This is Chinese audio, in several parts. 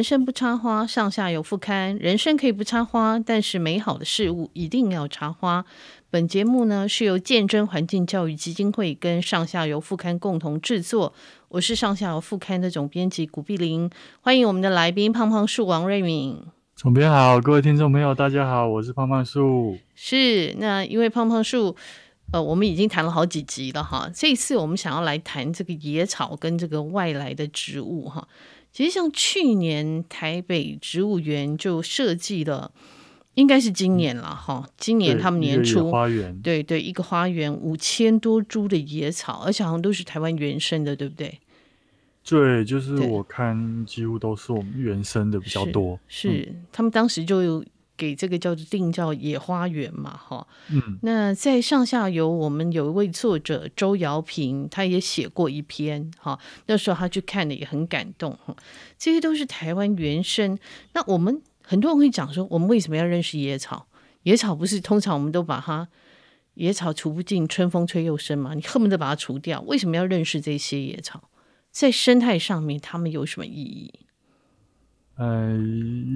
人生不插花，上下游副刊。人生可以不插花，但是美好的事物一定要插花。本节目呢是由见证环境教育基金会跟上下游副刊共同制作。我是上下游副刊的总编辑古碧玲，欢迎我们的来宾胖胖树王瑞敏。总编好，各位听众朋友，大家好，我是胖胖树。是，那因为胖胖树。呃，我们已经谈了好几集了哈。这一次我们想要来谈这个野草跟这个外来的植物哈。其实像去年台北植物园就设计了，应该是今年了哈。今年他们年初花园，对对，一个花园五千多株的野草，而且好像都是台湾原生的，对不对？对，就是我看几乎都是我们原生的比较多。是，他们当时就有。给这个叫做定叫野花园嘛，哈，嗯，那在上下游，我们有一位作者周瑶平，他也写过一篇，哈，那时候他去看的也很感动，哈，这些都是台湾原生。那我们很多人会讲说，我们为什么要认识野草？野草不是通常我们都把它野草除不尽，春风吹又生嘛，你恨不得把它除掉。为什么要认识这些野草？在生态上面，它们有什么意义？呃，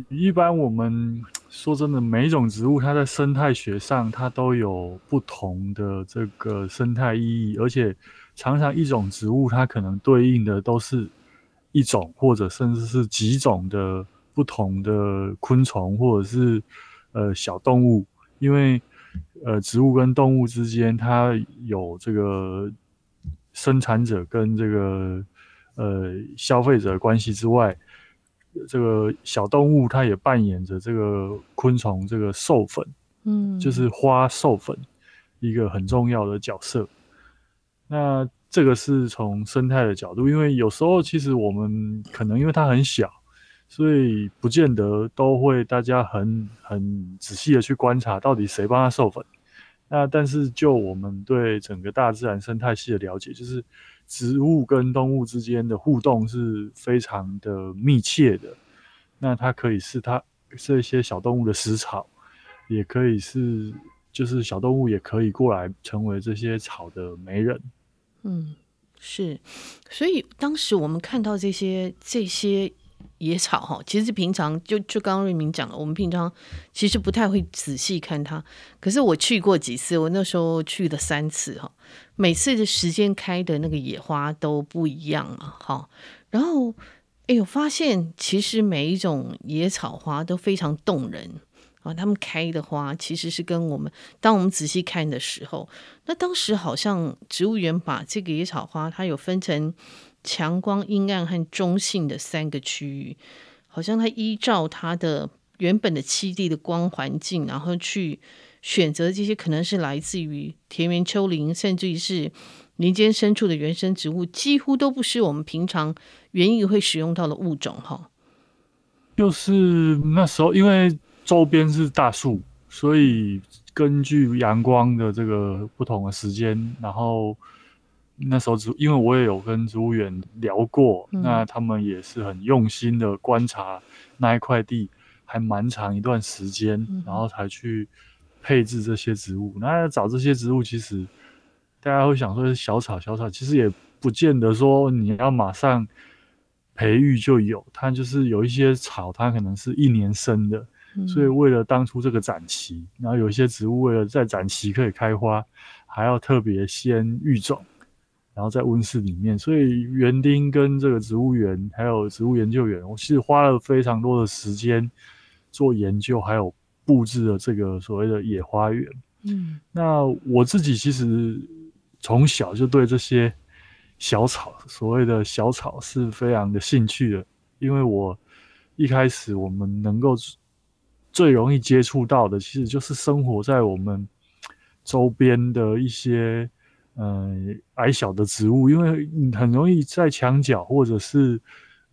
一般我们说真的，每一种植物它在生态学上，它都有不同的这个生态意义，而且常常一种植物它可能对应的都是一种或者甚至是几种的不同的昆虫或者是呃小动物，因为呃植物跟动物之间它有这个生产者跟这个呃消费者关系之外。这个小动物，它也扮演着这个昆虫这个授粉，嗯，就是花授粉一个很重要的角色。那这个是从生态的角度，因为有时候其实我们可能因为它很小，所以不见得都会大家很很仔细的去观察到底谁帮它授粉。那但是就我们对整个大自然生态系的了解，就是。植物跟动物之间的互动是非常的密切的。那它可以是它这些小动物的食草，也可以是就是小动物也可以过来成为这些草的媒人。嗯，是。所以当时我们看到这些这些。野草哈，其实平常就就刚刚瑞明讲了，我们平常其实不太会仔细看它。可是我去过几次，我那时候去了三次哈，每次的时间开的那个野花都不一样嘛，哈。然后哎呦，发现其实每一种野草花都非常动人啊，他们开的花其实是跟我们当我们仔细看的时候，那当时好像植物园把这个野草花它有分成。强光、阴暗和中性的三个区域，好像它依照它的原本的栖地的光环境，然后去选择这些可能是来自于田园丘陵，甚至于是林间深处的原生植物，几乎都不是我们平常园艺会使用到的物种。哈，就是那时候，因为周边是大树，所以根据阳光的这个不同的时间，然后。那时候植，因为我也有跟植物园聊过，嗯，那他们也是很用心的观察那一块地，还蛮长一段时间，嗯，然后才去配置这些植物。那找这些植物，其实大家会想说是小草，小草其实也不见得说你要马上培育就有，它就是有一些草，它可能是一年生的，嗯，所以为了当初这个展期，然后有一些植物为了在展期可以开花，还要特别先育种。然后在温室里面，所以园丁跟这个植物园还有植物研究员，我其实花了非常多的时间做研究，还有布置了这个所谓的野花园。嗯，那我自己其实从小就对这些小草，所谓的小草是非常的兴趣的，因为我一开始我们能够最容易接触到的，其实就是生活在我们周边的一些。嗯、呃，矮小的植物，因为你很容易在墙角或者是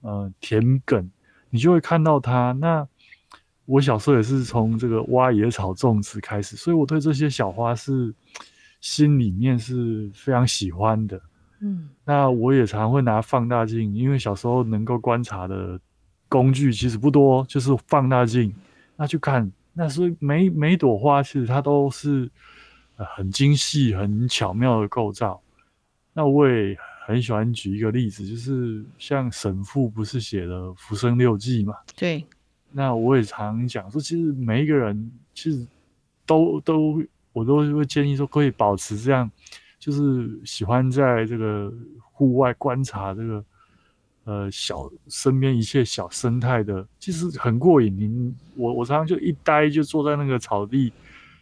呃田埂，你就会看到它。那我小时候也是从这个挖野草种植开始，所以我对这些小花是心里面是非常喜欢的。嗯，那我也常会拿放大镜，因为小时候能够观察的工具其实不多，就是放大镜，那去看，那是每每一朵花其实它都是。很精细、很巧妙的构造，那我也很喜欢举一个例子，就是像沈复不是写了《浮生六记》嘛？对。那我也常讲说，其实每一个人其实都都我都会建议说，可以保持这样，就是喜欢在这个户外观察这个呃小身边一切小生态的，其实很过瘾。您我我常常就一呆就坐在那个草地，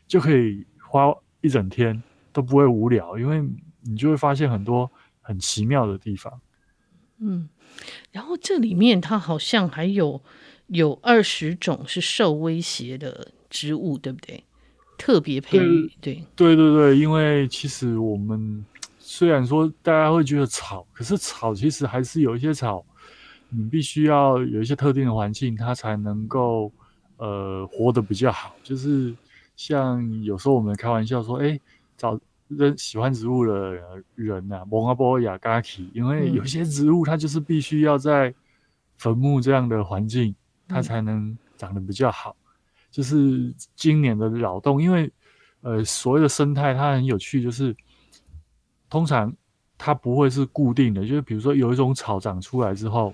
就可以花一整天都不会无聊，因为你就会发现很多很奇妙的地方。嗯，然后这里面它好像还有有二十种是受威胁的植物，对不对？特别培育，对对对对，因为其实我们虽然说大家会觉得草，可是草其实还是有一些草，你必须要有一些特定的环境，它才能够呃活得比较好，就是。像有时候我们开玩笑说，哎、欸，找人喜欢植物的人呐、啊，蒙阿波雅嘎奇，因为有些植物它就是必须要在坟墓这样的环境，它才能长得比较好。嗯、就是今年的扰动，因为呃，所谓的生态它很有趣，就是通常它不会是固定的，就是比如说有一种草长出来之后，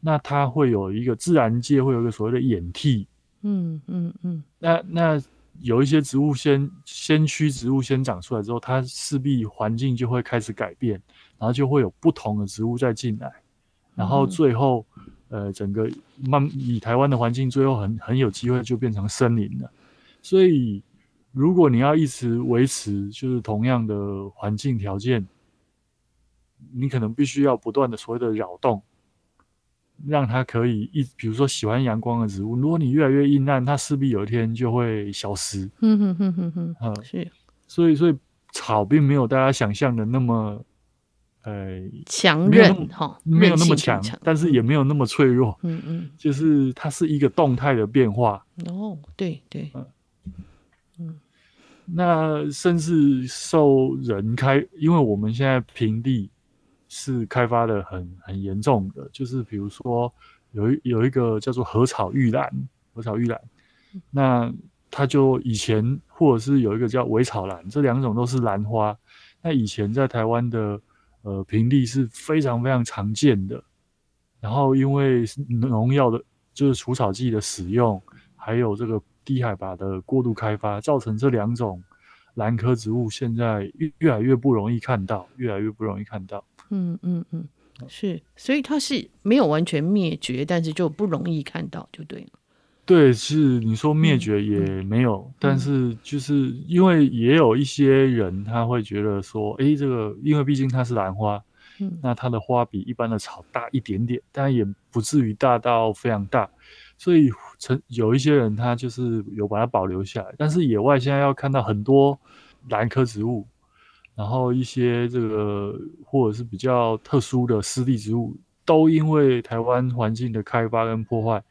那它会有一个自然界会有一个所谓的演替。嗯嗯嗯，那那。有一些植物先先驱植物先长出来之后，它势必环境就会开始改变，然后就会有不同的植物再进来，然后最后，呃，整个慢以台湾的环境，最后很很有机会就变成森林了。所以，如果你要一直维持就是同样的环境条件，你可能必须要不断的所谓的扰动。让它可以一，比如说喜欢阳光的植物，如果你越来越阴暗，它势必有一天就会消失。嗯哼哼哼哼，嗯，是，所以所以草并没有大家想象的那么，呃，强韧哈，没有那么强，但是也没有那么脆弱。嗯嗯，就是它是一个动态的变化。哦，对对，嗯嗯，那甚至受人开，因为我们现在平地。是开发的很很严重的，就是比如说有一有一个叫做禾草玉兰，禾草玉兰，那它就以前或者是有一个叫苇草兰，这两种都是兰花。那以前在台湾的呃平地是非常非常常见的，然后因为农药的，就是除草剂的使用，还有这个低海拔的过度开发，造成这两种兰科植物现在越越来越不容易看到，越来越不容易看到。嗯嗯嗯，是，所以它是没有完全灭绝，但是就不容易看到，就对了。对，是你说灭绝也没有，嗯、但是就是因为也有一些人他会觉得说，哎、欸，这个因为毕竟它是兰花，嗯，那它的花比一般的草大一点点，但也不至于大到非常大，所以曾有一些人他就是有把它保留下来。但是野外现在要看到很多兰科植物。然后一些这个或者是比较特殊的湿地植物，都因为台湾环境的开发跟破坏，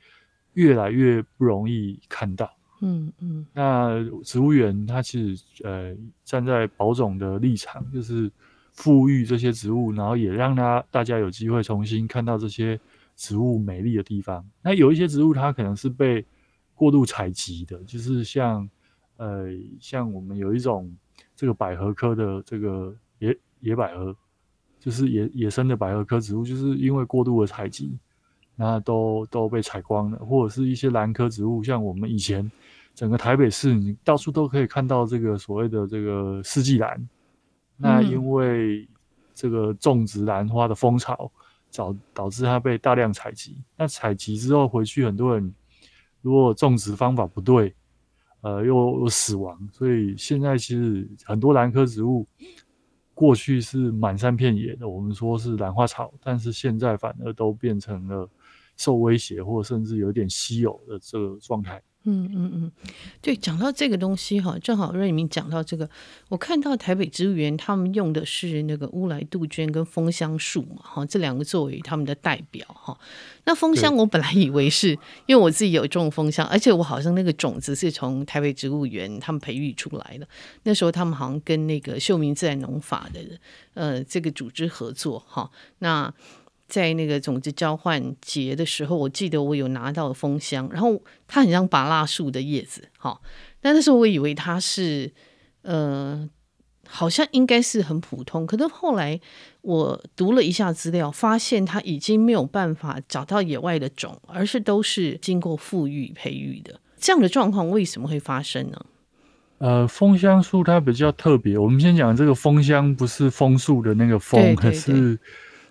越来越不容易看到。嗯嗯。那植物园它其实呃站在保种的立场，就是富裕这些植物，然后也让它大家有机会重新看到这些植物美丽的地方。那有一些植物它可能是被过度采集的，就是像呃像我们有一种。这个百合科的这个野野百合，就是野野生的百合科植物，就是因为过度的采集，那都都被采光了，或者是一些兰科植物，像我们以前整个台北市，你到处都可以看到这个所谓的这个四季兰，那因为这个种植兰花的风潮，导导致它被大量采集，那采集之后回去，很多人如果种植方法不对。呃，又又死亡，所以现在其实很多兰科植物过去是满山遍野的，我们说是兰花草，但是现在反而都变成了受威胁或甚至有点稀有的这个状态。嗯嗯嗯，对，讲到这个东西哈，正好瑞明讲到这个，我看到台北植物园他们用的是那个乌来杜鹃跟枫香树嘛，哈，这两个作为他们的代表哈。那枫香我本来以为是因为我自己有种枫香，而且我好像那个种子是从台北植物园他们培育出来的，那时候他们好像跟那个秀明自然农法的呃这个组织合作哈，那。在那个种子交换节的时候，我记得我有拿到蜂箱，然后它很像芭乐树的叶子，哈。但那时候我以为它是呃好像应该是很普通，可是后来我读了一下资料，发现它已经没有办法找到野外的种，而是都是经过富育培育的。这样的状况为什么会发生呢？呃，枫香树它比较特别。我们先讲这个枫香，不是枫树的那个枫，可是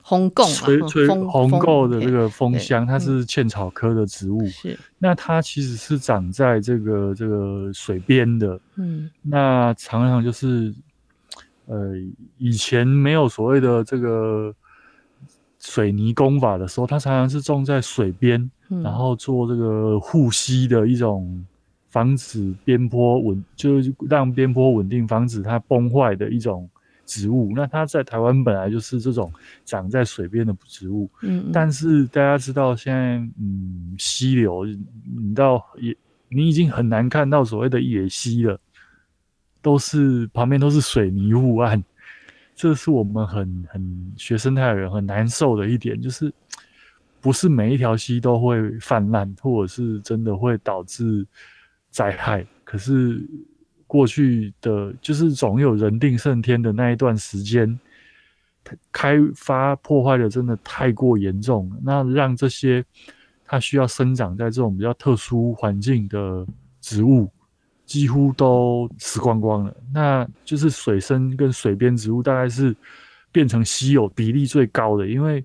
红贡吹吹红贡的这个枫香，它是茜草科的植物。是，那它其实是长在这个这个水边的。嗯，那常常就是，呃，以前没有所谓的这个水泥工法的时候，它常常是种在水边。然后做这个护溪的一种防止边坡稳，就是让边坡稳定，防止它崩坏的一种植物。那它在台湾本来就是这种长在水边的植物。嗯，嗯，但是大家知道现在，嗯，溪流，你到也，你已经很难看到所谓的野溪了，都是旁边都是水泥护岸。这是我们很很学生态的人很难受的一点，就是。不是每一条溪都会泛滥，或者是真的会导致灾害。可是过去的，就是总有人定胜天的那一段时间，开发破坏的真的太过严重了。那让这些它需要生长在这种比较特殊环境的植物，几乎都死光光了。那就是水生跟水边植物，大概是变成稀有比例最高的，因为。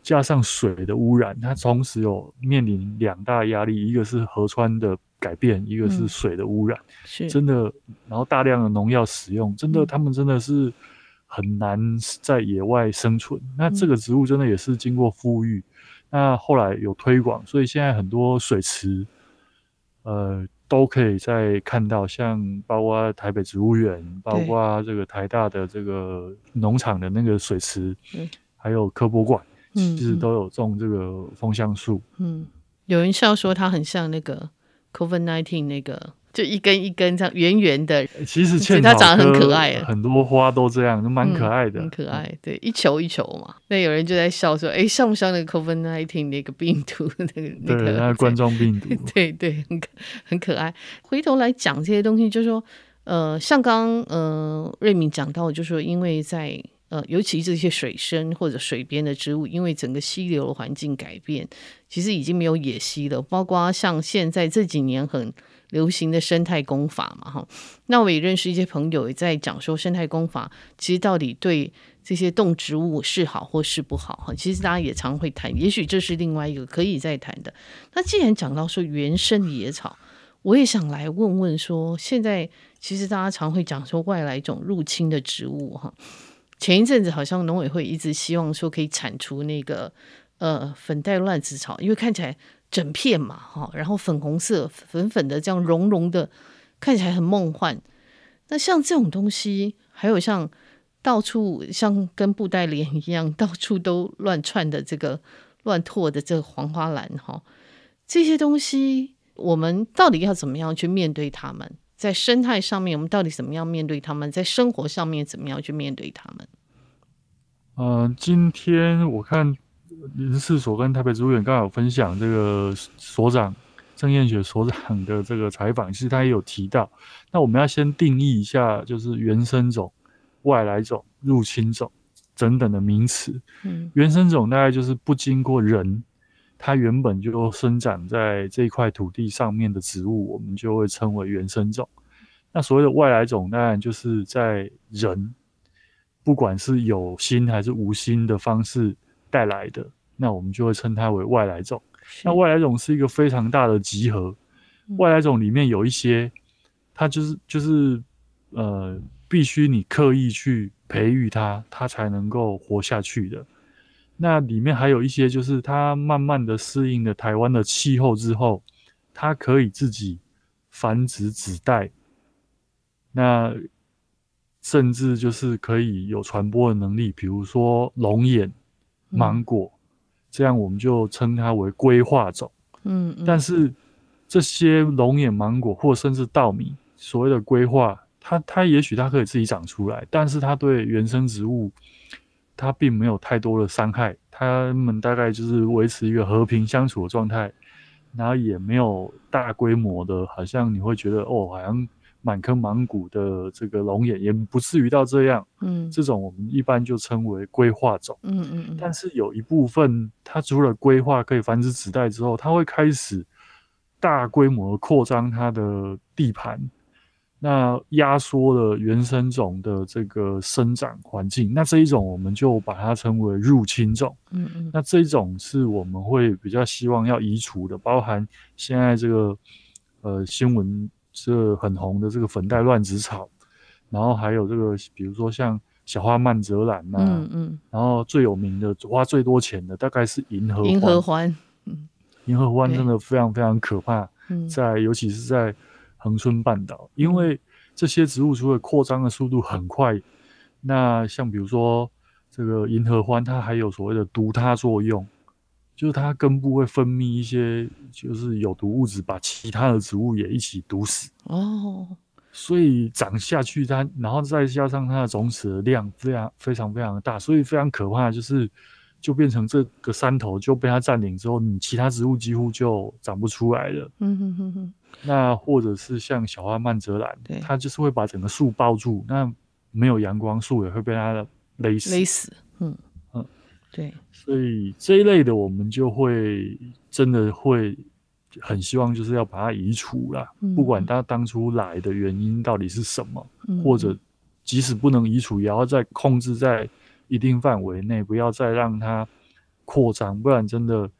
加上水的污染，它同时有面临两大压力，一个是河川的改变，一个是水的污染。嗯、是真的，然后大量的农药使用，真的，他们真的是很难在野外生存。嗯、那这个植物真的也是经过复育，那后来有推广，所以现在很多水池，呃，都可以再看到，像包括台北植物园，包括这个台大的这个农场的那个水池，嗯、还有科博馆。嗯，其实都有种这个枫香树。嗯，有人笑说它很像那个 COVID-19 那个，就一根一根这样圆圆的。其实茜草它长得很可爱，很多花都这样，都蛮可爱的。嗯、很可爱，对，一球一球嘛。那有人就在笑说：“ 哎，像不像那个 COVID nineteen 那个病毒？那个那个对那个冠状病毒？对对，很可很可爱。回头来讲这些东西，就是说，呃，像刚呃瑞敏讲到，就是说因为在。呃，尤其这些水生或者水边的植物，因为整个溪流的环境改变，其实已经没有野溪了。包括像现在这几年很流行的生态工法嘛，哈。那我也认识一些朋友也在讲说，生态工法其实到底对这些动植物是好或是不好，哈。其实大家也常会谈，也许这是另外一个可以再谈的。那既然讲到说原生野草，我也想来问问说，现在其实大家常会讲说外来种入侵的植物，哈。前一阵子好像农委会一直希望说可以铲除那个呃粉黛乱子草，因为看起来整片嘛哈，然后粉红色粉粉的这样绒绒的，看起来很梦幻。那像这种东西，还有像到处像跟布袋莲一样到处都乱窜的这个乱拓的这个黄花兰哈，这些东西我们到底要怎么样去面对它们？在生态上面，我们到底怎么样面对他们？在生活上面，怎么样去面对他们？呃，今天我看林试所跟台北植物园刚好有分享这个所长郑燕雪所长的这个采访，其实他也有提到。那我们要先定义一下，就是原生种、外来种、入侵种等等的名词。嗯，原生种大概就是不经过人。它原本就生长在这块土地上面的植物，我们就会称为原生种。那所谓的外来种，当然就是在人不管是有心还是无心的方式带来的，那我们就会称它为外来种。那外来种是一个非常大的集合，外来种里面有一些，它就是就是呃，必须你刻意去培育它，它才能够活下去的。那里面还有一些，就是它慢慢的适应了台湾的气候之后，它可以自己繁殖子代，那甚至就是可以有传播的能力，比如说龙眼、芒果，嗯、这样我们就称它为归化种。嗯，嗯，但是这些龙眼、芒果或甚至稻米，所谓的归化，它它也许它可以自己长出来，但是它对原生植物。它并没有太多的伤害，它们大概就是维持一个和平相处的状态，然后也没有大规模的，好像你会觉得哦，好像满坑满谷的这个龙眼，也不至于到这样。嗯，这种我们一般就称为规划种。嗯嗯嗯。但是有一部分，它除了规划可以繁殖子代之后，它会开始大规模扩张它的地盘。那压缩了原生种的这个生长环境，那这一种我们就把它称为入侵种。嗯嗯，那这一种是我们会比较希望要移除的，包含现在这个呃新闻这很红的这个粉黛乱子草，然后还有这个比如说像小花曼泽兰呐，嗯嗯，然后最有名的花最多钱的大概是银河银河欢，嗯，银河欢真的非常非常可怕，嗯，在尤其是在。恒春半岛，因为这些植物除了扩张的速度很快，那像比如说这个银合欢，它还有所谓的毒它作用，就是它根部会分泌一些就是有毒物质，把其他的植物也一起毒死。哦，所以长下去它，然后再加上它的种子的量非常非常非常的大，所以非常可怕，就是。就变成这个山头就被它占领之后，你其他植物几乎就长不出来了。嗯哼哼哼。那或者是像小花曼泽兰，对，它就是会把整个树包住，那没有阳光，树也会被它勒死。勒死。嗯嗯，对。所以这一类的，我们就会真的会很希望，就是要把它移除了。嗯。不管它当初来的原因到底是什么，嗯，或者即使不能移除，也要再控制在。一定范围内，不要再让它扩张，不然真的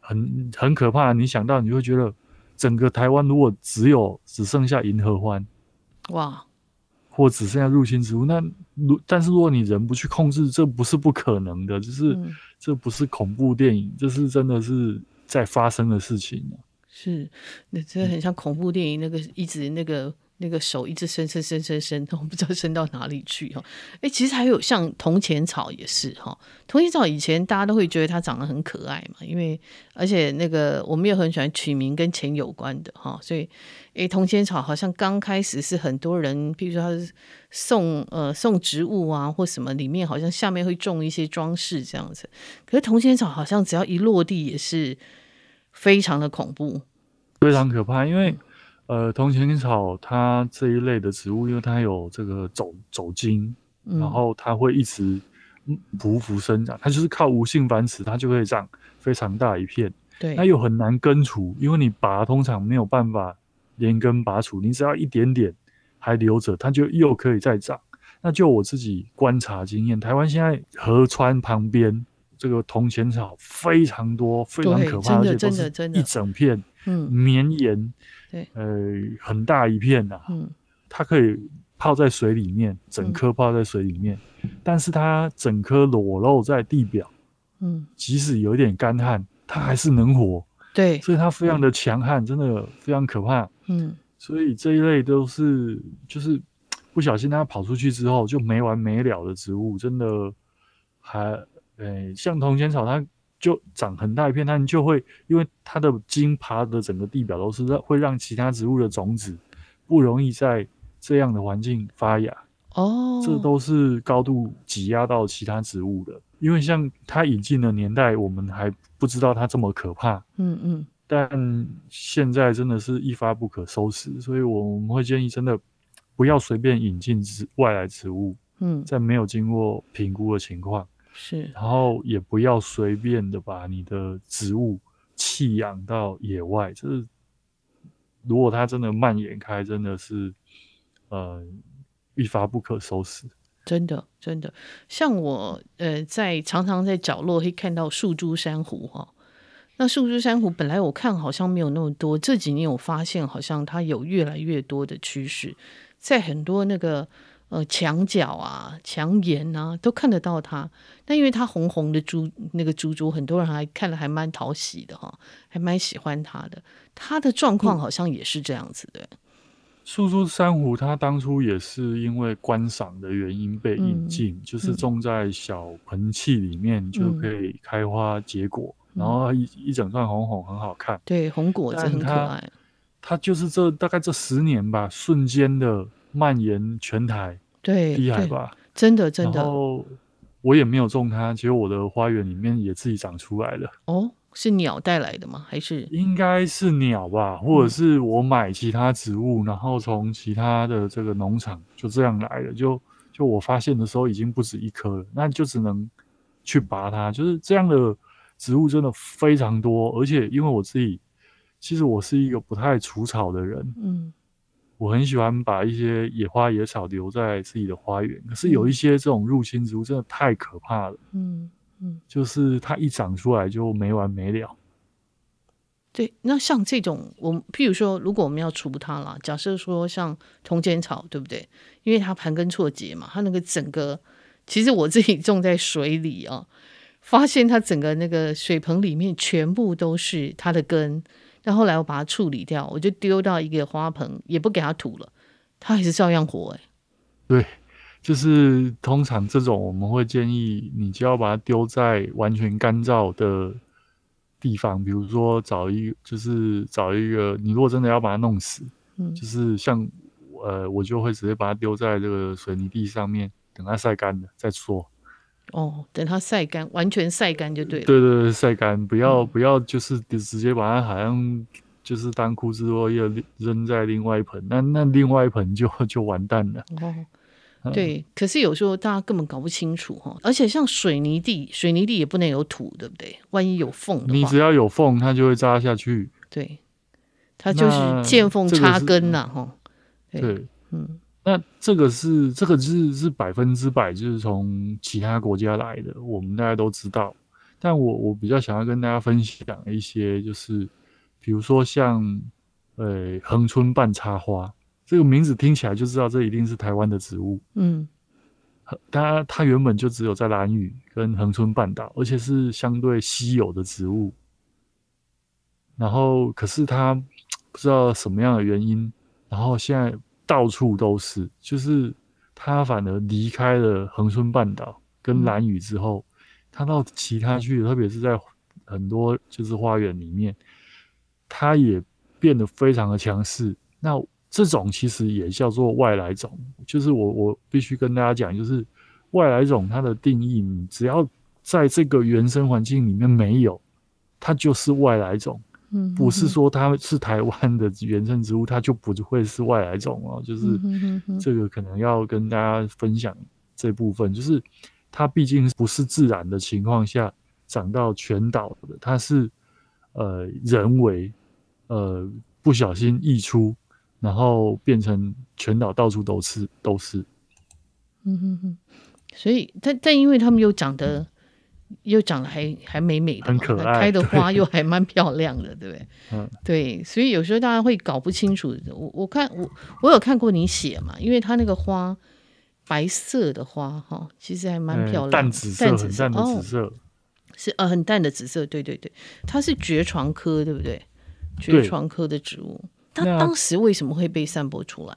很很可怕。你想到，你会觉得整个台湾如果只有只剩下银河欢，哇，或只剩下入侵植物，那如但是如果你人不去控制，这不是不可能的，就是、嗯、这不是恐怖电影，这是真的是在发生的事情。是，那真的很像恐怖电影，那个一直那个。那个手一直伸伸伸伸伸，我不知道伸到哪里去哈。哎，其实还有像铜钱草也是哈。铜钱草以前大家都会觉得它长得很可爱嘛，因为而且那个我们也很喜欢取名跟钱有关的哈。所以，哎，铜钱草好像刚开始是很多人，比如说他是送呃送植物啊或什么，里面好像下面会种一些装饰这样子。可是铜钱草好像只要一落地也是非常的恐怖，非常可怕，因为。呃，铜钱草它这一类的植物，因为它有这个走走茎，嗯，然后它会一直匍匐生长，它就是靠无性繁殖，它就可以长非常大一片。对，那又很难根除，因为你拔通常没有办法连根拔除，你只要一点点还留着，它就又可以再长。那就我自己观察经验，台湾现在河川旁边这个铜钱草非常多，非常可怕，而且都是一整片，嗯，绵延。对，呃，很大一片呐、啊，嗯，它可以泡在水里面，整颗泡在水里面，嗯、但是它整颗裸露在地表，嗯，即使有一点干旱，它还是能活，对，所以它非常的强悍，真的非常可怕，嗯，所以这一类都是就是不小心它跑出去之后就没完没了的植物，真的还，呃，像铜钱草它。就长很大一片，它就会因为它的茎爬的整个地表都是让会让其他植物的种子不容易在这样的环境发芽。哦，这都是高度挤压到其他植物的。因为像它引进的年代，我们还不知道它这么可怕，嗯嗯，但现在真的是一发不可收拾，所以我们会建议真的不要随便引进植外来植物，嗯，在没有经过评估的情况。是，然后也不要随便的把你的植物弃养到野外，就是如果它真的蔓延开，真的是呃一发不可收拾。真的，真的，像我呃在常常在角落会看到树珠珊瑚哈，那树珠珊瑚本来我看好像没有那么多，这几年我发现好像它有越来越多的趋势，在很多那个。呃，墙角啊，墙沿啊，都看得到它。但因为它红红的珠，那个珠珠，很多人还看了还蛮讨喜的哈，还蛮喜欢它的。它的状况好像也是这样子的。树珠珊瑚，它当初也是因为观赏的原因被引进，嗯，就是种在小盆器里面就可以开花结果，嗯，然后一一整串红红很好看。对，红果子很可爱。它就是这大概这十年吧，瞬间的。蔓延全台，对，厉害吧？真的，真的。然后我也没有种它，其实我的花园里面也自己长出来了。哦，是鸟带来的吗？还是应该是鸟吧，或者是我买其他植物，嗯、然后从其他的这个农场就这样来的。就就我发现的时候已经不止一颗了，那就只能去拔它。就是这样的植物真的非常多，而且因为我自己其实我是一个不太除草的人，嗯，我很喜欢把一些野花野草留在自己的花园。可是有一些这种入侵植物真的太可怕了，嗯。嗯，就是它一长出来就没完没了。对，那像这种，我们譬如说，如果我们要除它了，假设说像铜钱草，对不对？因为它盘根错节嘛，它那个整个，其实我自己种在水里啊，发现它整个那个水盆里面全部都是它的根。然后来我把它处理掉，我就丢到一个花盆，也不给它土了，它还是照样活哎。对。就是通常这种，我们会建议你就要把它丢在完全干燥的地方，比如说找一，就是找一个，你如果真的要把它弄死，嗯，就是像呃，我就会直接把它丢在这个水泥地上面，等它晒干了再说。哦，等它晒干，完全晒干就对了。对对对，晒干，不要、嗯、不要就是直接把它好像就是当枯枝落叶扔在另外一盆，那那另外一盆就 就完蛋了。哦。对，可是有时候大家根本搞不清楚哈，而且像水泥地，水泥地也不能有土，对不对？万一有缝，你只要有缝，它就会扎下去。对，它就是见缝插根呐，哈。对，嗯，那这个是这个是是百分之百就是从其他国家来的，我们大家都知道。但我我比较想要跟大家分享一些，就是比如说像呃恒春半插花。这个名字听起来就知道这一定是台湾的植物。嗯，它它原本就只有在兰屿跟恒春半岛，而且是相对稀有的植物。然后，可是它不知道什么样的原因，然后现在到处都是，就是他反而离开了恒春半岛跟兰屿之后，他到其他去，特别是在很多就是花园里面，他也变得非常的强势。那这种其实也叫做外来种，就是我我必须跟大家讲，就是外来种它的定义，你只要在这个原生环境里面没有，它就是外来种。嗯，不是说它是台湾的原生植物，它就不会是外来种哦。就是这个可能要跟大家分享这部分，就是它毕竟不是自然的情况下长到全岛的，它是呃人为呃不小心溢出。然后变成全岛到处都是都是，嗯哼哼，所以但但因为他们又长得又长得还还美美的，很可爱，开的花又还蛮漂亮的，对不对？嗯，对，所以有时候大家会搞不清楚。我我看我我有看过你写嘛，因为它那个花白色的花哈，其实还蛮漂亮的，淡紫色，淡紫色，很淡的紫色，哦、是呃很淡的紫色，对对对，它是爵床科，对不对？爵床科的植物。它当时为什么会被散播出来？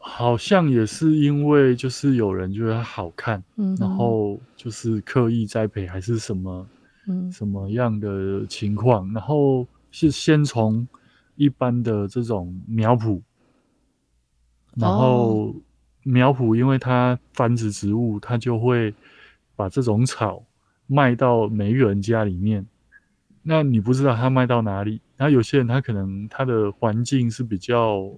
好像也是因为就是有人觉得它好看，嗯，然后就是刻意栽培还是什么，嗯，什么样的情况？然后是先从一般的这种苗圃，然后苗圃因为它繁殖植物，它就会把这种草卖到每一个人家里面。那你不知道它卖到哪里？然后有些人他可能他的环境是比较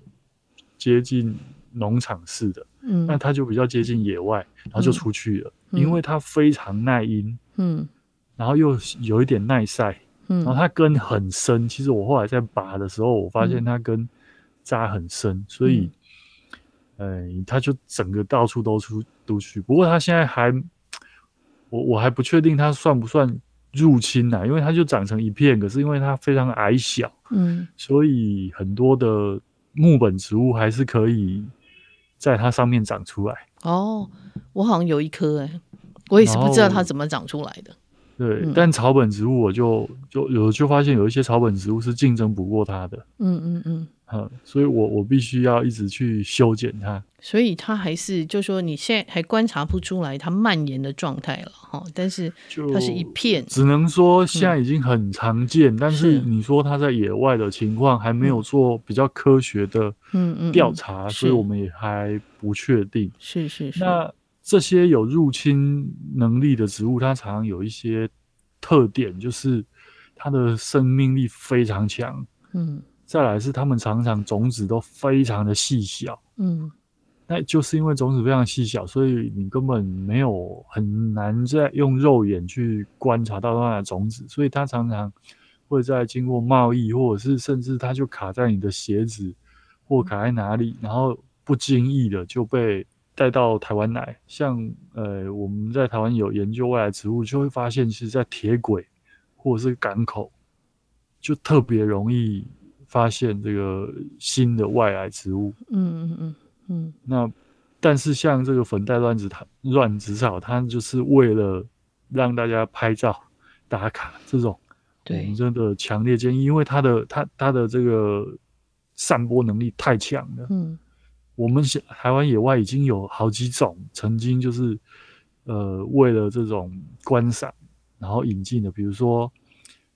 接近农场式的，嗯，那它就比较接近野外，然后就出去了，嗯，因为它非常耐阴，嗯，然后又有一点耐晒，嗯，然后它根很深。其实我后来在拔的时候，我发现它根扎很深，嗯，所以，呃，它就整个到处都出都去。不过它现在还，我我还不确定它算不算。入侵呐、啊，因为它就长成一片，可是因为它非常矮小，嗯，所以很多的木本植物还是可以在它上面长出来。哦，我好像有一颗哎、欸，我也是不知道它怎么长出来的。对，嗯、但草本植物我就就有就发现有一些草本植物是竞争不过它的。嗯嗯嗯。嗯，所以我我必须要一直去修剪它，所以它还是就说你现在还观察不出来它蔓延的状态了哈，但是它是一片，只能说现在已经很常见，嗯、但是你说它在野外的情况还没有做比较科学的嗯嗯调查，所以我们也还不确定。是是是。那这些有入侵能力的植物，它常常有一些特点，就是它的生命力非常强。嗯，再来是它们常常种子都非常的细小。嗯，那就是因为种子非常细小，所以你根本没有很难再用肉眼去观察到它的种子，所以它常常会在经过贸易，或者是甚至它就卡在你的鞋子或卡在哪里，然后不经意的就被。带到台湾来，像呃，我们在台湾有研究外来植物，就会发现，其实，在铁轨或者是港口，就特别容易发现这个新的外来植物。嗯嗯嗯嗯。那但是像这个粉黛乱子草，乱子草，它就是为了让大家拍照打卡这种，对，我们真的强烈建议，因为它的它它的这个散播能力太强了。嗯。我们台湾野外已经有好几种曾经就是，呃，为了这种观赏，然后引进的，比如说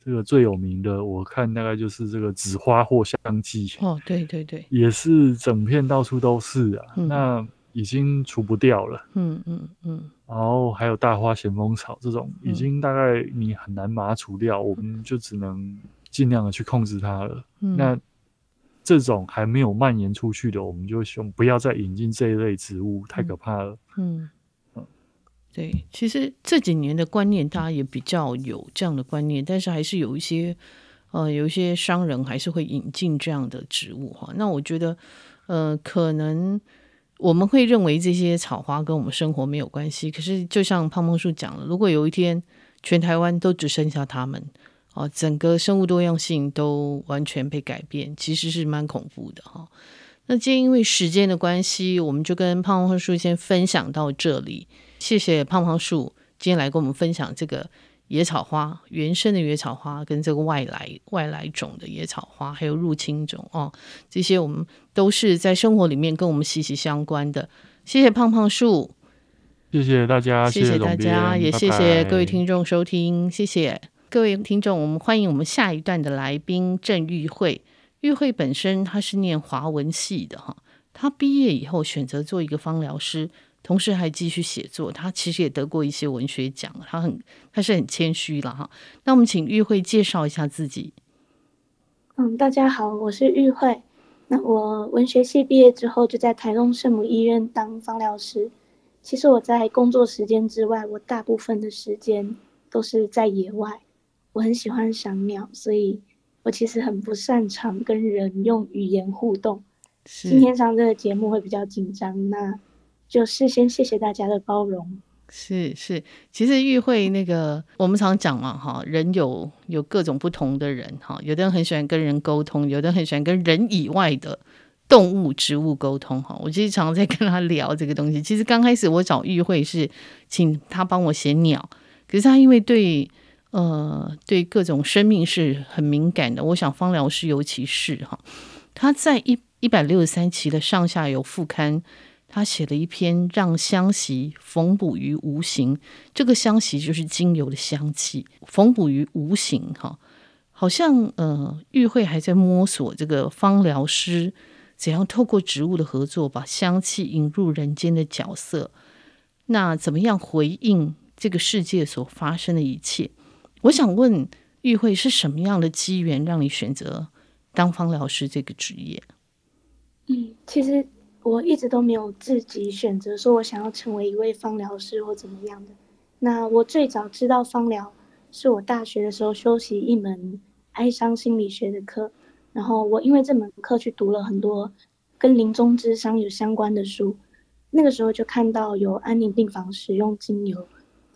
这个最有名的，我看大概就是这个紫花藿香鸡。哦，对对对，也是整片到处都是啊，嗯、那已经除不掉了。嗯嗯嗯。然后还有大花咸丰草这种，已经大概你很难把它除掉，嗯、我们就只能尽量的去控制它了。嗯、那。这种还没有蔓延出去的，我们就希望不要再引进这一类植物，太可怕了。嗯，嗯，对，其实这几年的观念，大家也比较有这样的观念，但是还是有一些，呃，有一些商人还是会引进这样的植物哈。那我觉得，呃，可能我们会认为这些草花跟我们生活没有关系，可是就像胖胖树讲了，如果有一天全台湾都只剩下它们。哦，整个生物多样性都完全被改变，其实是蛮恐怖的哈。那今天因为时间的关系，我们就跟胖胖树先分享到这里。谢谢胖胖树今天来跟我们分享这个野草花，原生的野草花跟这个外来外来种的野草花，还有入侵种哦，这些我们都是在生活里面跟我们息息相关的。谢谢胖胖树，谢谢大家，谢谢大家，也谢谢各位听众收听，谢谢。各位听众，我们欢迎我们下一段的来宾郑玉慧。玉慧本身她是念华文系的哈，她毕业以后选择做一个芳疗师，同时还继续写作。她其实也得过一些文学奖，她很她是很谦虚了哈。那我们请玉慧介绍一下自己。嗯，大家好，我是玉慧。那我文学系毕业之后就在台东圣母医院当芳疗师。其实我在工作时间之外，我大部分的时间都是在野外。我很喜欢赏鸟，所以我其实很不擅长跟人用语言互动。今天上这个节目会比较紧张，那就事先谢谢大家的包容。是是，其实玉慧那个我们常讲嘛，哈，人有有各种不同的人，哈，有的人很喜欢跟人沟通，有的人很喜欢跟人以外的动物、植物沟通，哈。我其实常常在跟他聊这个东西。其实刚开始我找玉慧是请他帮我写鸟，可是他因为对。呃，对各种生命是很敏感的。我想芳疗师尤其是哈，他在一一百六十三期的上下游副刊，他写了一篇《让香息缝补于无形》。这个香息就是精油的香气，缝补于无形哈。好像呃，玉慧还在摸索这个芳疗师怎样透过植物的合作，把香气引入人间的角色。那怎么样回应这个世界所发生的一切？我想问玉慧，是什么样的机缘让你选择当芳疗师这个职业？嗯，其实我一直都没有自己选择说我想要成为一位芳疗师或怎么样的。那我最早知道芳疗，是我大学的时候修习一门哀伤心理学的课，然后我因为这门课去读了很多跟临终咨商有相关的书，那个时候就看到有安宁病房使用精油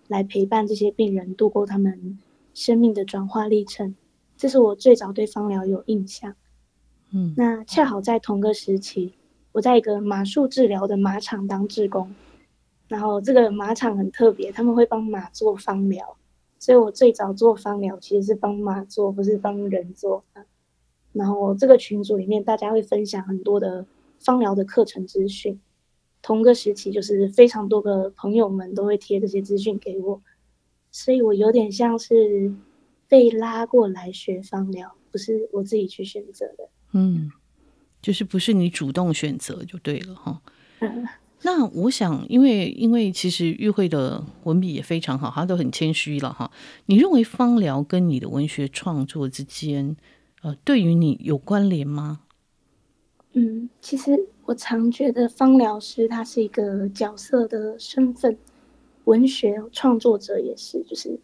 来陪伴这些病人度过他们。生命的转化历程，这是我最早对芳疗有印象。嗯，那恰好在同个时期，我在一个马术治疗的马场当志工，然后这个马场很特别，他们会帮马做芳疗，所以我最早做芳疗其实是帮马做，不是帮人做。然后这个群组里面，大家会分享很多的芳疗的课程资讯。同个时期，就是非常多个朋友们都会贴这些资讯给我。所以我有点像是被拉过来学芳疗，不是我自己去选择的。嗯，就是不是你主动选择就对了哈。嗯，那我想，因为因为其实玉慧的文笔也非常好，他都很谦虚了哈。你认为芳疗跟你的文学创作之间，呃，对于你有关联吗？嗯，其实我常觉得芳疗师他是一个角色的身份，文学创作者也是，就是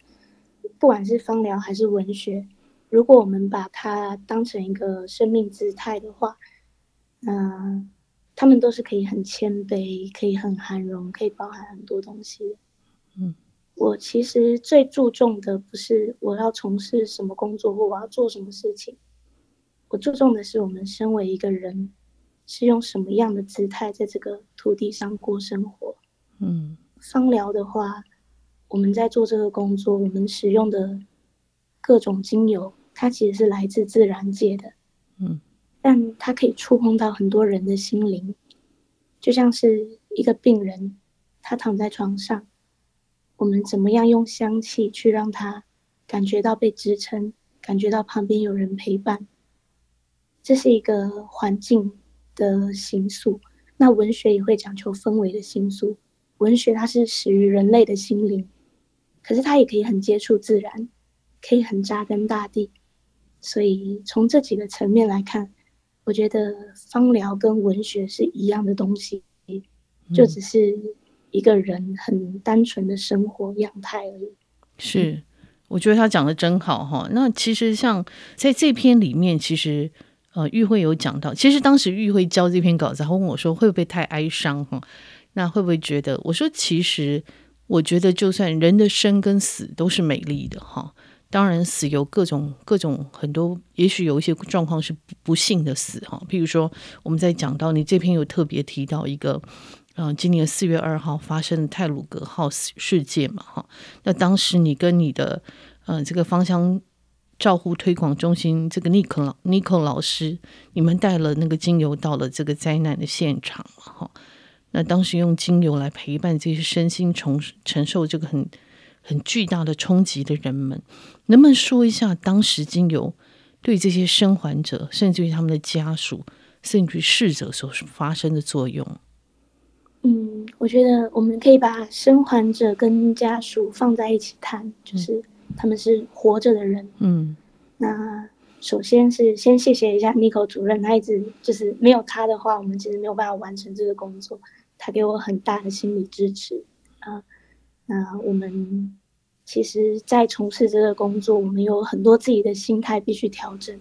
不管是芳疗还是文学，如果我们把它当成一个生命姿态的话，嗯、呃。他们都是可以很谦卑，可以很涵容，可以包含很多东西。嗯，我其实最注重的不是我要从事什么工作或我要做什么事情，我注重的是我们身为一个人是用什么样的姿态在这个土地上过生活。嗯，芳疗的话，我们在做这个工作，我们使用的各种精油，它其实是来自自然界的。嗯。但它可以触碰到很多人的心灵，就像是一个病人，他躺在床上，我们怎么样用香气去让他感觉到被支撑，感觉到旁边有人陪伴，这是一个环境的形塑。那文学也会讲求氛围的形塑，文学它是始于人类的心灵，可是它也可以很接触自然，可以很扎根大地。所以从这几个层面来看。我觉得芳疗跟文学是一样的东西，就只是一个人很单纯的生活样态而已。是，我觉得他讲的真好哈。那其实像在这篇里面，其实呃玉慧有讲到，其实当时玉慧交这篇稿子，他问我说会不会太哀伤哈？那会不会觉得？我说其实我觉得，就算人的生跟死都是美丽的哈。当然，死有各种各种很多，也许有一些状况是不幸的死哈。譬如说，我们在讲到你这篇有特别提到一个，嗯、今年四月二号发生的泰鲁格号事件嘛哈。那当时你跟你的嗯、这个芳香照护推广中心这个尼克老尼克老师，你们带了那个精油到了这个灾难的现场嘛哈。那当时用精油来陪伴这些身心承承受这个很。很巨大的冲击的人们，能不能说一下当时精油对这些生还者，甚至于他们的家属，甚至于逝者所发生的作用？嗯，我觉得我们可以把生还者跟家属放在一起谈，就是他们是活着的人。嗯，那首先是先谢谢一下 Nico 主任，他一直就是没有他的话，我们其实没有办法完成这个工作，他给我很大的心理支持啊。那我们其实，在从事这个工作，我们有很多自己的心态必须调整。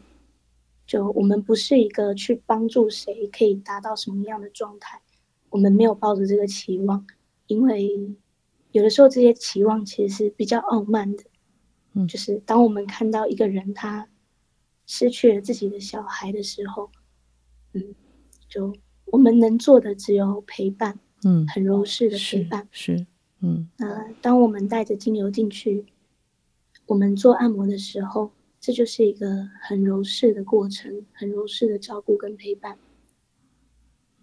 就我们不是一个去帮助谁可以达到什么样的状态，我们没有抱着这个期望，因为有的时候这些期望其实是比较傲慢的。嗯，就是当我们看到一个人他失去了自己的小孩的时候，嗯，就我们能做的只有陪伴，嗯，很柔适的陪伴，是。是嗯，那当我们带着精油进去，我们做按摩的时候，这就是一个很柔适的过程，很柔适的照顾跟陪伴。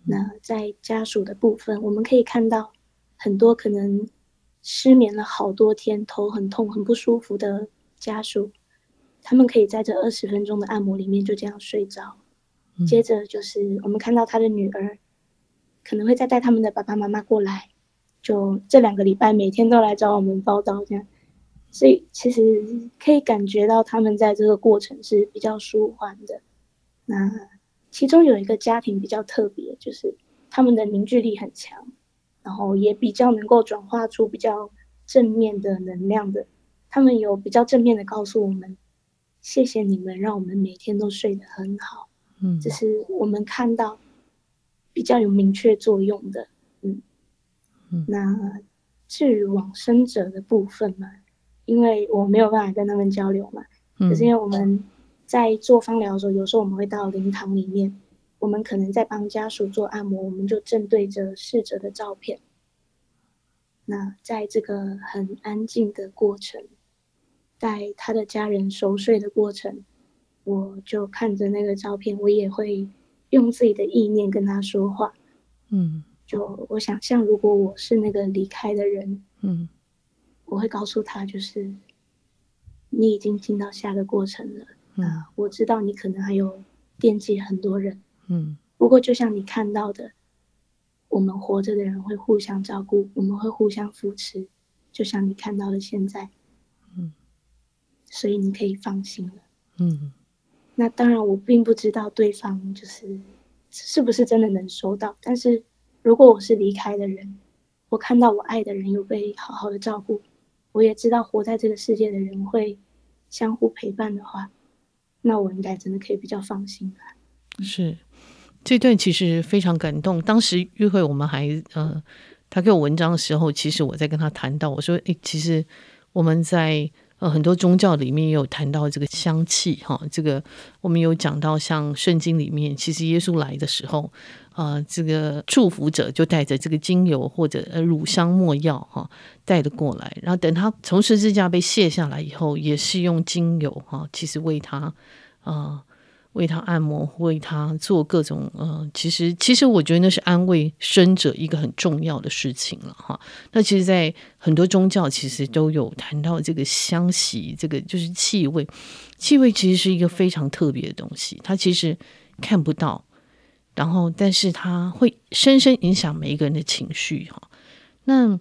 那在家属的部分，我们可以看到很多可能失眠了好多天，头很痛、很不舒服的家属，他们可以在这二十分钟的按摩里面就这样睡着。接着就是我们看到他的女儿，可能会再带他们的爸爸妈妈过来。就这两个礼拜，每天都来找我们报到，这样，所以其实可以感觉到他们在这个过程是比较舒缓的。那其中有一个家庭比较特别，就是他们的凝聚力很强，然后也比较能够转化出比较正面的能量的。他们有比较正面的告诉我们：“谢谢你们，让我们每天都睡得很好。”嗯，这是我们看到比较有明确作用的。嗯那至于往生者的部分嘛，因为我没有办法跟他们交流嘛，可、嗯、是因为我们在做方疗的时候，有时候我们会到灵堂里面，我们可能在帮家属做按摩，我们就正对着逝者的照片。那在这个很安静的过程，在他的家人熟睡的过程，我就看着那个照片，我也会用自己的意念跟他说话。嗯。就我想象，如果我是那个离开的人，嗯，我会告诉他，就是你已经进到下个过程了。嗯，呃，我知道你可能还有惦记很多人，嗯，不过就像你看到的，我们活着的人会互相照顾，我们会互相扶持，就像你看到的现在，嗯，所以你可以放心了，嗯。那当然，我并不知道对方就是是不是真的能收到，但是如果我是离开的人，我看到我爱的人有被好好的照顾，我也知道活在这个世界的人会相互陪伴的话，那我应该真的可以比较放心吧。是，这段其实非常感动。当时约会我们还呃，他给我文章的时候，其实我在跟他谈到，我说，诶，其实我们在。呃，很多宗教里面也有谈到这个香气，哈，这个我们有讲到，像圣经里面，其实耶稣来的时候，呃，这个祝福者就带着这个精油或者呃乳香末药，哈，带的过来，然后等他从十字架被卸下来以后，也是用精油，哈，其实为他，啊、为他按摩，为他做各种呃，其实其实我觉得那是安慰生者一个很重要的事情了哈。那其实，在很多宗教其实都有谈到这个香息，这个就是气味，气味其实是一个非常特别的东西，它其实看不到，然后但是它会深深影响每一个人的情绪哈。那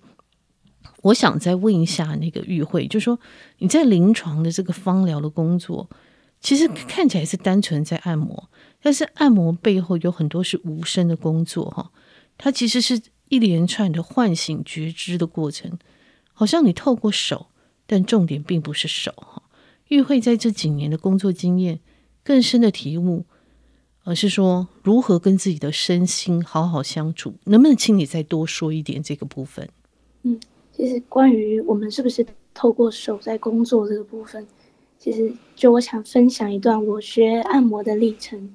我想再问一下那个玉慧，就说你在临床的这个芳疗的工作。其实看起来是单纯在按摩，但是按摩背后有很多是无声的工作哈。它其实是一连串的唤醒觉知的过程，好像你透过手，但重点并不是手哈。玉慧在这几年的工作经验，更深的体悟，而是说如何跟自己的身心好好相处。能不能请你再多说一点这个部分？嗯，其实关于我们是不是透过手在工作这个部分。其实，就我想分享一段我学按摩的历程。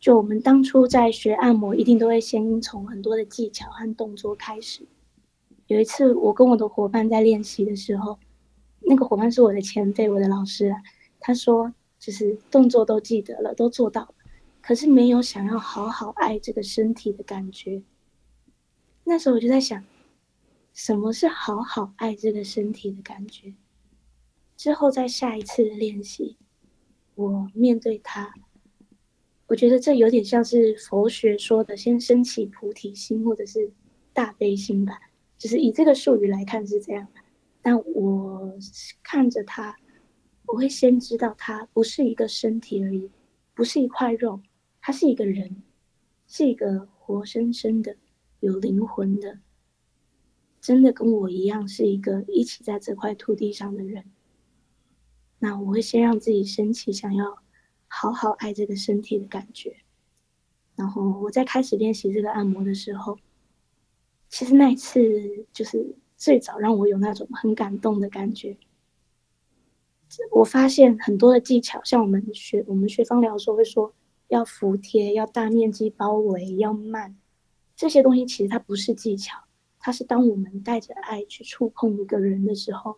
就我们当初在学按摩，一定都会先从很多的技巧和动作开始。有一次，我跟我的伙伴在练习的时候，那个伙伴是我的前辈，我的老师啊。他说，就是动作都记得了，都做到了，可是没有想要好好爱这个身体的感觉。那时候我就在想，什么是好好爱这个身体的感觉？之后，在下一次的练习，我面对他，我觉得这有点像是佛学说的“先升起菩提心”或者是大悲心吧。就是以这个术语来看是这样的。但我看着他，我会先知道他不是一个身体而已，不是一块肉，他是一个人，是一个活生生的、有灵魂的，真的跟我一样是一个一起在这块土地上的人。那我会先让自己升起想要好好爱这个身体的感觉，然后我在开始练习这个按摩的时候，其实那一次就是最早让我有那种很感动的感觉。我发现很多的技巧，像我们学我们学方疗的时候会说要服帖、要大面积包围、要慢，这些东西其实它不是技巧，它是当我们带着爱去触碰一个人的时候。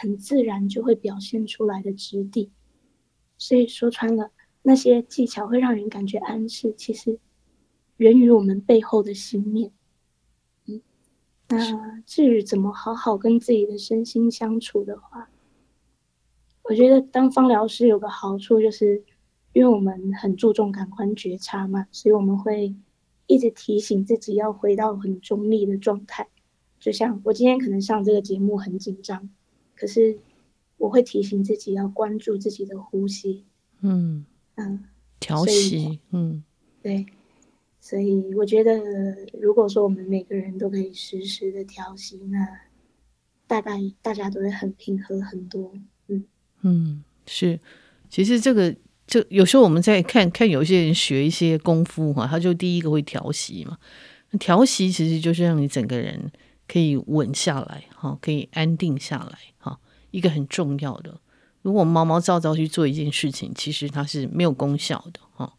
很自然就会表现出来的质地，所以说穿了，那些技巧会让人感觉安适，其实源于我们背后的心念。嗯，那至于怎么好好跟自己的身心相处的话，我觉得当芳疗师有个好处，就是因为我们很注重感官觉察嘛，所以我们会一直提醒自己要回到很中立的状态。就像我今天可能上这个节目很紧张。可是，我会提醒自己要关注自己的呼吸，嗯。嗯，调息，嗯，对，所以我觉得，如果说我们每个人都可以实时的调息，那大概大家都会很平和很多，嗯嗯，是，其实这个就有时候我们在看看有些人学一些功夫哈，他就第一个会调息嘛，调息其实就是让你整个人。可以稳下来，哈，可以安定下来，哈，一个很重要的。如果毛毛躁躁去做一件事情，其实它是没有功效的，哈。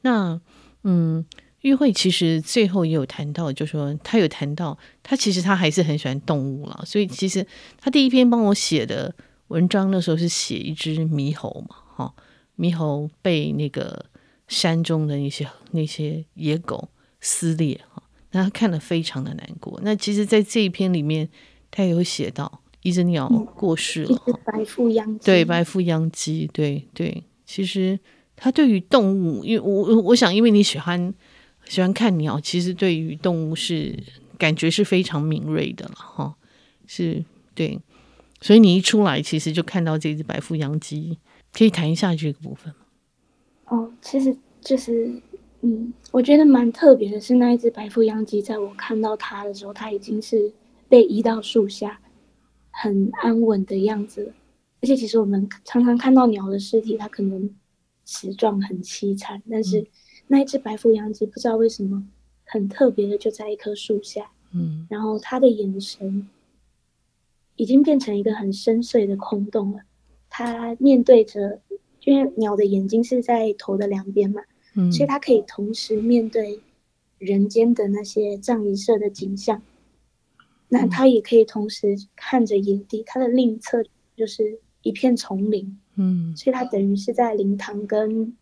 那，嗯，玉慧其实最后也有谈到，就说他有谈到，他其实他还是很喜欢动物了，所以其实他第一篇帮我写的文章，那时候是写一只猕猴嘛，哈，猕猴被那个山中的那些那些野狗撕裂，哈。那他看了非常的难过。那其实，在这一篇里面，他也有写到一只鸟过世了，嗯、白腹秧鸡。对，白腹秧鸡，对对。其实他对于动物，因为我我想，因为你喜欢喜欢看鸟，其实对于动物是感觉是非常敏锐的了哈。是对，所以你一出来，其实就看到这只白腹秧鸡，可以谈一下这个部分吗？哦，其实就是，嗯，我觉得蛮特别的是，那一只白腹秧鸡，在我看到它的时候，它已经是被移到树下，很安稳的样子。而且，其实我们常常看到鸟的尸体，它可能死状很凄惨，但是那一只白腹秧鸡，不知道为什么很特别的就在一棵树下，嗯，然后它的眼神已经变成一个很深邃的空洞了，它面对着。因为鸟的眼睛是在头的两边嘛，嗯，所以他可以同时面对人间的那些葬仪社的景象，那他也可以同时看着野地，他的另一侧就是一片丛林，嗯，所以他等于是在灵堂跟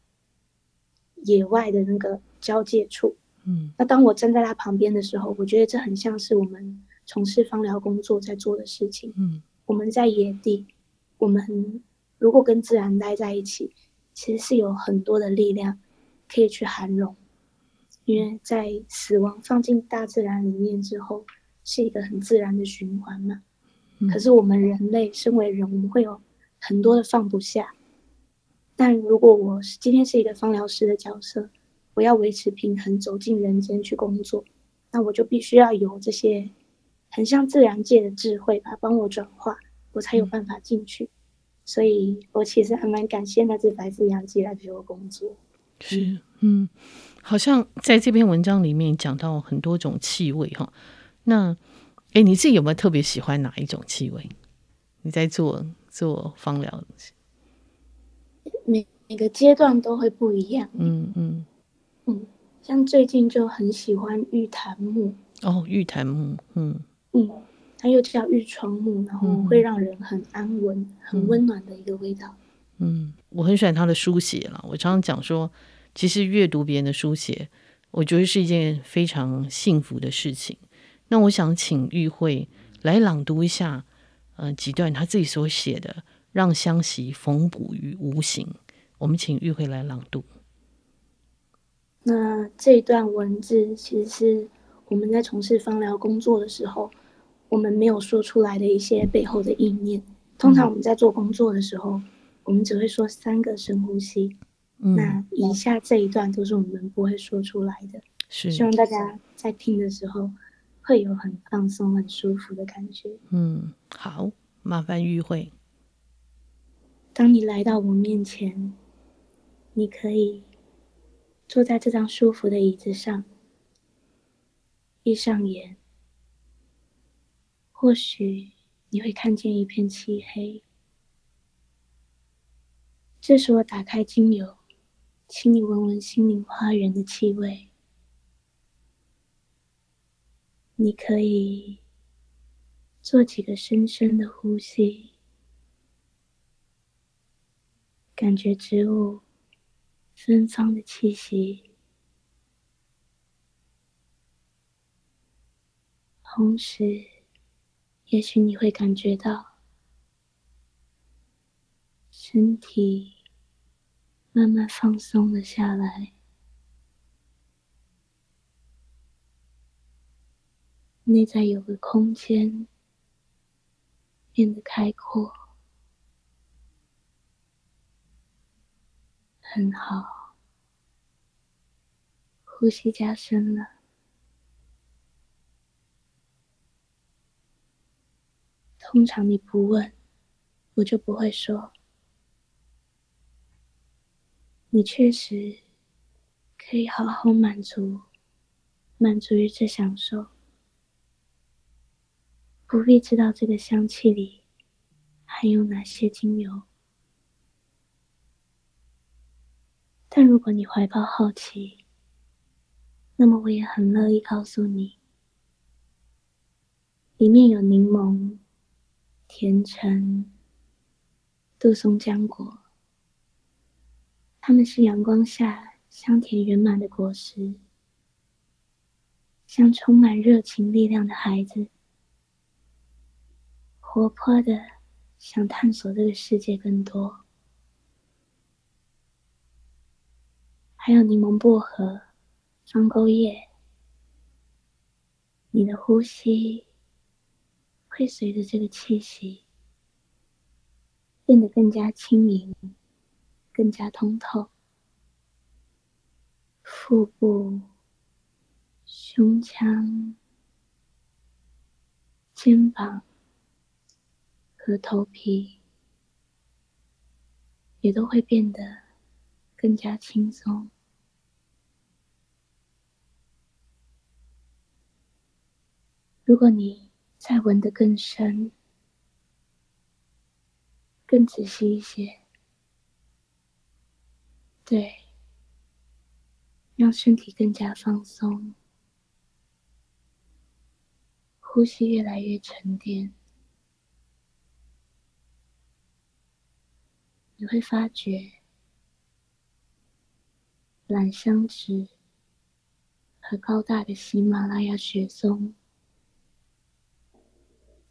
野外的那个交界处，嗯，那当我站在他旁边的时候，我觉得这很像是我们从事芳疗工作在做的事情，嗯，我们在野地，我们。如果跟自然待在一起，其实是有很多的力量可以去涵容，因为在死亡放进大自然里面之后，是一个很自然的循环嘛。嗯。可是我们人类身为人，我们会有很多的放不下。但如果我是今天是一个芳疗师的角色，我要维持平衡，走进人间去工作，那我就必须要有这些很像自然界的智慧吧，帮我转化，我才有办法进去。所以我其实还蛮感谢那只白腹洋鸡来陪我工作。是，嗯，好像在这篇文章里面讲到很多种气味哈。那，哎，你自己有没有特别喜欢哪一种气味？你在做做芳疗？每每个阶段都会不一样。嗯嗯嗯，像最近就很喜欢玉檀木。哦，玉檀木，嗯嗯。它又叫玉窗木，然后会让人很安稳、嗯、很温暖的一个味道。嗯，我很喜欢他的书写了。我常常讲说，其实阅读别人的书写，我觉得是一件非常幸福的事情。那我想请玉慧来朗读一下，呃，几段他自己所写的《让香息缝补于无形》。我们请玉慧来朗读。那这一段文字，其实是我们在从事芳疗工作的时候。我们没有说出来的一些背后的意念。通常我们在做工作的时候，嗯、我们只会说三个深呼吸。嗯、那以下这一段都是我们不会说出来的。是，希望大家在听的时候会有很放松、很舒服的感觉。嗯，好，麻烦玉慧。当你来到我面前，你可以坐在这张舒服的椅子上，闭上眼。或许你会看见一片漆黑，这时我打开精油，请你闻闻心灵花园的气味。你可以做几个深深的呼吸，感觉植物芬芳的气息，同时。也许你会感觉到身体慢慢放松了下来，内在有个空间变得开阔，很好，呼吸加深了。通常你不问，我就不会说。你确实可以好好满足，满足于这享受，不必知道这个香气里含有哪些精油。但如果你怀抱好奇，那么我也很乐意告诉你，里面有柠檬。甜橙、杜松浆果，它们是阳光下香甜圆满的果实，像充满热情力量的孩子，活泼的想探索这个世界更多。还有柠檬薄荷，双沟叶，你的呼吸会随着这个气息变得更加轻盈，更加通透。腹部、胸腔、肩膀和头皮也都会变得更加轻松。如果你再闻得更深、更仔细一些，对，让身体更加放松，呼吸越来越沉淀，你会发觉蓝香脂和高大的喜马拉雅雪松。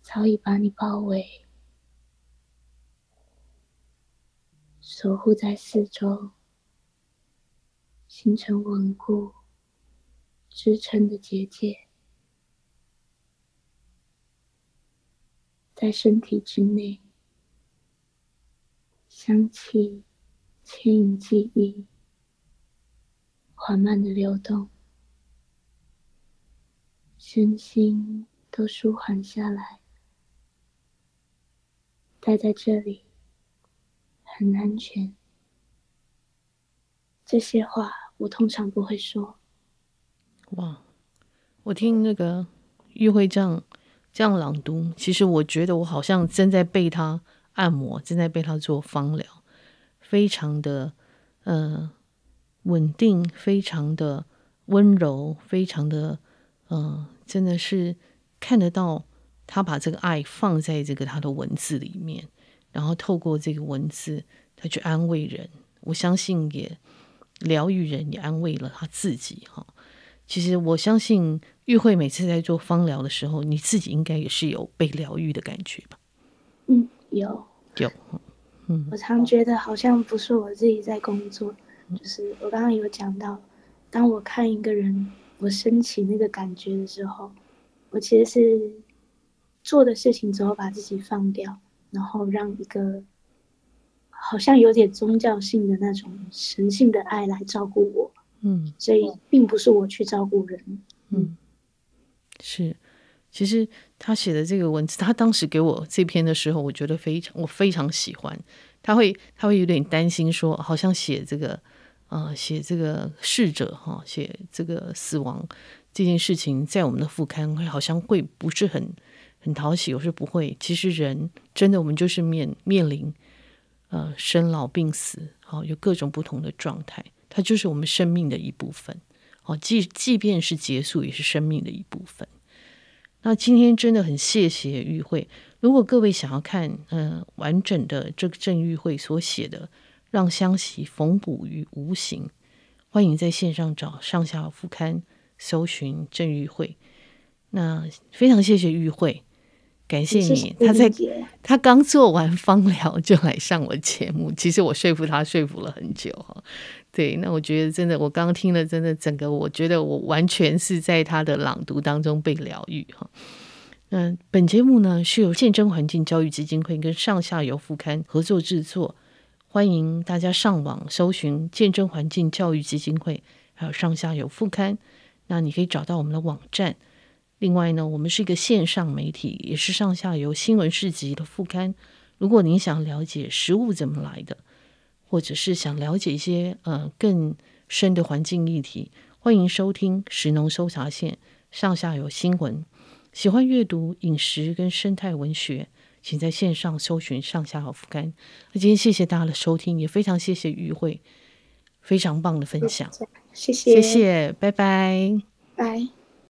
早已把你包围，守护在四周，形成稳固、支撑的结界，在身体之内，香气牵引记忆，缓慢的流动，身心都舒缓下来。待在这里很安全。这些话我通常不会说。哇，我听那个玉慧这样这样朗读，其实我觉得我好像正在被他按摩，正在被他做芳疗，非常的呃稳定，非常的温柔，非常的呃，真的是看得到。他把这个爱放在这个他的文字里面，然后透过这个文字，他去安慰人。我相信也疗愈人，也安慰了他自己。哈，其实我相信玉慧每次在做芳疗的时候，你自己应该也是有被疗愈的感觉吧？嗯，有有。嗯，我常觉得好像不是我自己在工作，就是我刚刚有讲到，当我看一个人，我升起那个感觉的时候，我其实是。做的事情之后，把自己放掉，然后让一个好像有点宗教性的那种神性的爱来照顾我。嗯，所以并不是我去照顾人。嗯，嗯，是，其实他写的这个文字，他当时给我这篇的时候，我觉得非常，我非常喜欢。他会，他会有点担心说，好像写这个，呃，写这个逝者哈，写这个死亡这件事情，在我们的副刊会好像会不是很。很讨喜，我说不会。其实人真的，我们就是面面临呃生老病死，好、哦、有各种不同的状态，它就是我们生命的一部分。哦，即即便是结束，也是生命的一部分。那今天真的很谢谢玉慧。如果各位想要看嗯、呃、完整的这个郑玉慧所写的《让香息缝补于无形》，欢迎在线上找上下副刊搜寻郑玉慧。那非常谢谢玉慧。感谢你，他在他刚做完芳疗就来上我节目，其实我说服他说服了很久哈。对，那我觉得真的，我刚刚听了，真的整个我觉得我完全是在他的朗读当中被疗愈哈。嗯，本节目呢是由见证环境教育基金会跟上下游副刊合作制作，欢迎大家上网搜寻见证环境教育基金会，还有上下游副刊，那你可以找到我们的网站。另外呢，我们是一个线上媒体，也是上下游新闻市集的副刊。如果您想了解食物怎么来的，或者是想了解一些呃更深的环境议题，欢迎收听食农搜查线上下游新闻。喜欢阅读饮食跟生态文学，请在线上搜寻上下游副刊。那今天谢谢大家的收听，也非常谢谢玉慧，非常棒的分享。谢谢，谢谢，拜拜，拜。